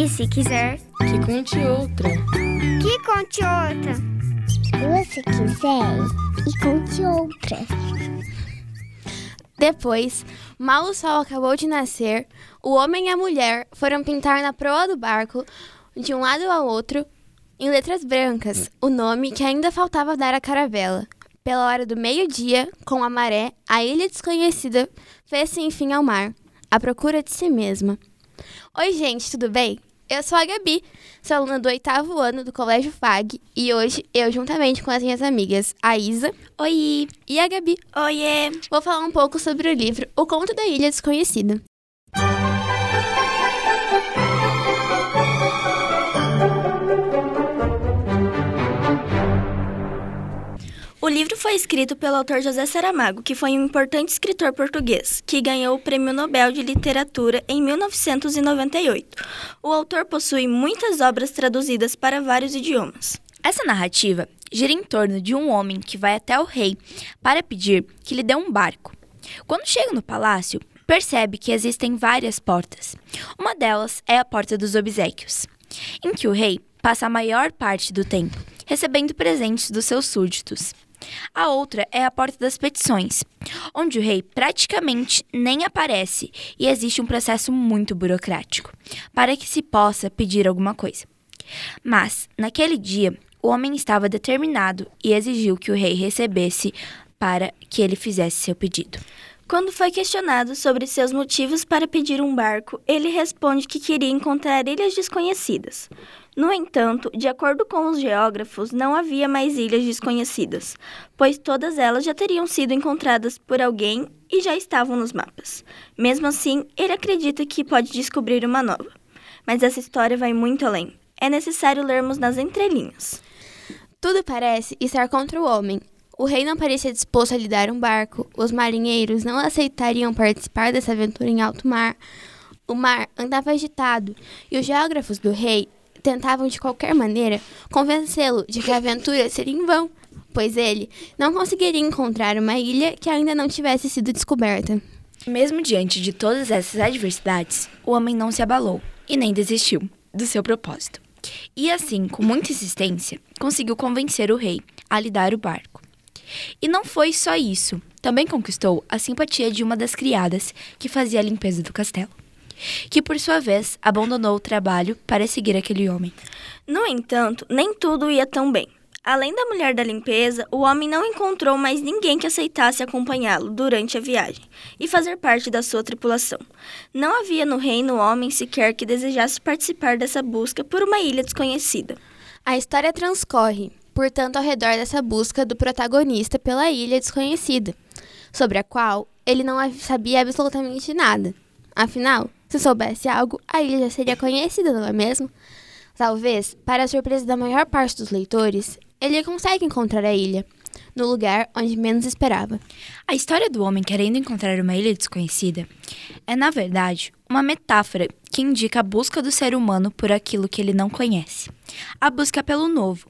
E se quiser, que conte outra. Que conte outra. Se você quiser, e conte outra. Depois, mal o sol acabou de nascer, o homem e a mulher foram pintar na proa do barco, de um lado ao outro, em letras brancas, o nome que ainda faltava dar à caravela. Pela hora do meio-dia, com a maré, a ilha desconhecida fez-se enfim ao mar, à procura de si mesma. Oi, gente, tudo bem? Eu sou a Gabi, sou aluna do oitavo ano do Colégio FAG e hoje eu, juntamente com as minhas amigas, a Isa Oi! e a Gabi, Oiê! vou falar um pouco sobre o livro O Conto da Ilha Desconhecida. Livro foi escrito pelo autor José Saramago, que foi um importante escritor português, que ganhou o Prêmio Nobel de Literatura em 1998. O autor possui muitas obras traduzidas para vários idiomas. Essa narrativa gira em torno de um homem que vai até o rei para pedir que lhe dê um barco. Quando chega no palácio, percebe que existem várias portas. Uma delas é a Porta dos Obsequios, em que o rei passa a maior parte do tempo recebendo presentes dos seus súditos. A outra é a Porta das Petições, onde o rei praticamente nem aparece e existe um processo muito burocrático para que se possa pedir alguma coisa. Mas, naquele dia, o homem estava determinado e exigiu que o rei recebesse para que ele fizesse seu pedido. Quando foi questionado sobre seus motivos para pedir um barco, ele responde que queria encontrar ilhas desconhecidas. No entanto, de acordo com os geógrafos, não havia mais ilhas desconhecidas, pois todas elas já teriam sido encontradas por alguém e já estavam nos mapas. Mesmo assim, ele acredita que pode descobrir uma nova. Mas essa história vai muito além. É necessário lermos nas entrelinhas. Tudo parece estar contra o homem. O rei não parecia disposto a lhe dar um barco, os marinheiros não aceitariam participar dessa aventura em alto mar. O mar andava agitado e os geógrafos do rei tentavam de qualquer maneira convencê-lo de que a aventura seria em vão, pois ele não conseguiria encontrar uma ilha que ainda não tivesse sido descoberta. Mesmo diante de todas essas adversidades, o homem não se abalou e nem desistiu do seu propósito. E assim, com muita insistência, conseguiu convencer o rei a lhe dar o barco. E não foi só isso, também conquistou a simpatia de uma das criadas que fazia a limpeza do castelo, que por sua vez abandonou o trabalho para seguir aquele homem. No entanto, nem tudo ia tão bem. Além da mulher da limpeza, o homem não encontrou mais ninguém que aceitasse acompanhá-lo durante a viagem e fazer parte da sua tripulação. Não havia no reino homem sequer que desejasse participar dessa busca por uma ilha desconhecida. A história transcorre, portanto, ao redor dessa busca do protagonista pela ilha desconhecida, sobre a qual ele não sabia absolutamente nada. Afinal, se soubesse algo, a ilha já seria conhecida, não é mesmo? Talvez, para a surpresa da maior parte dos leitores, ele consegue encontrar a ilha, no lugar onde menos esperava. A história do homem querendo encontrar uma ilha desconhecida é, na verdade, uma metáfora que indica a busca do ser humano por aquilo que ele não conhece. A busca pelo novo,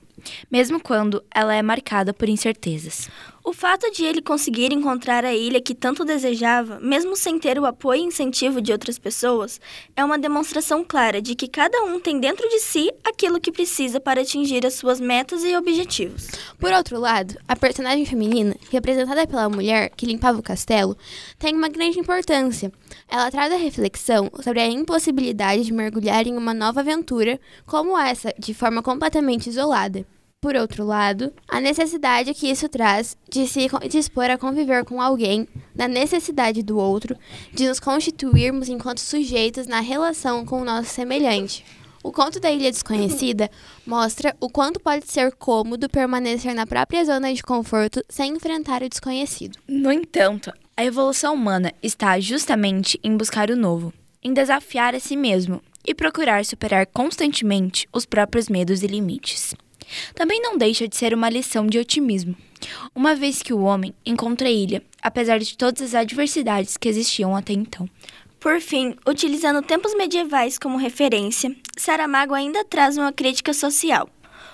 mesmo quando ela é marcada por incertezas. O fato de ele conseguir encontrar a ilha que tanto desejava, mesmo sem ter o apoio e incentivo de outras pessoas, é uma demonstração clara de que cada um tem dentro de si aquilo que precisa para atingir as suas metas e objetivos. Por outro lado, a personagem feminina, representada pela mulher que limpava o castelo, tem uma grande importância. Ela traz a reflexão sobre a impossibilidade de mergulhar em uma nova aventura como essa, de forma completamente isolada. Por outro lado, a necessidade que isso traz de se dispor a conviver com alguém, da necessidade do outro, de nos constituirmos enquanto sujeitos na relação com o nosso semelhante. O conto da Ilha Desconhecida mostra o quanto pode ser cômodo permanecer na própria zona de conforto sem enfrentar o desconhecido. No entanto, a evolução humana está justamente em buscar o novo, em desafiar a si mesmo e procurar superar constantemente os próprios medos e limites. Também não deixa de ser uma lição de otimismo, uma vez que o homem encontra a ilha, apesar de todas as adversidades que existiam até então. Por fim, utilizando tempos medievais como referência, Saramago ainda traz uma crítica social.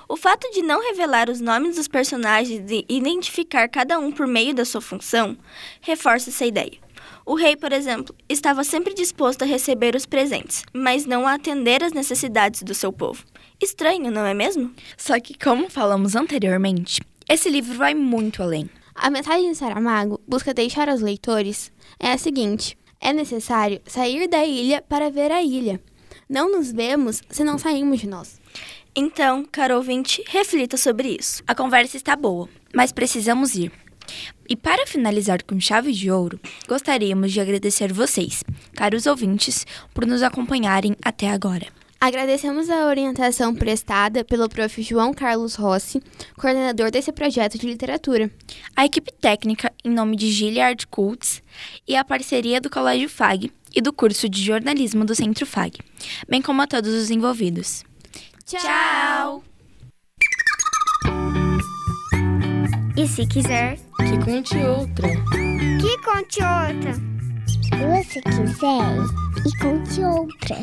O fato de não revelar os nomes dos personagens e identificar cada um por meio da sua função reforça essa ideia. O rei, por exemplo, estava sempre disposto a receber os presentes, mas não a atender às necessidades do seu povo. Estranho, não é mesmo? Só que, como falamos anteriormente, esse livro vai muito além. A mensagem de Saramago busca deixar aos leitores é a seguinte: é necessário sair da ilha para ver a ilha. Não nos vemos se não saímos de nós. Então, caro ouvinte, reflita sobre isso. A conversa está boa, mas precisamos ir. E para finalizar com chave de ouro, gostaríamos de agradecer vocês, caros ouvintes, por nos acompanharem até agora. Agradecemos a orientação prestada pelo prof. João Carlos Rossi, coordenador desse projeto de literatura. A equipe técnica, em nome de Gilliard Cults, e a parceria do Colégio FAG e do curso de jornalismo do Centro FAG, bem como a todos os envolvidos. Tchau! E se quiser, Que conte outra. que conte outra. Se você quiser, e conte outra.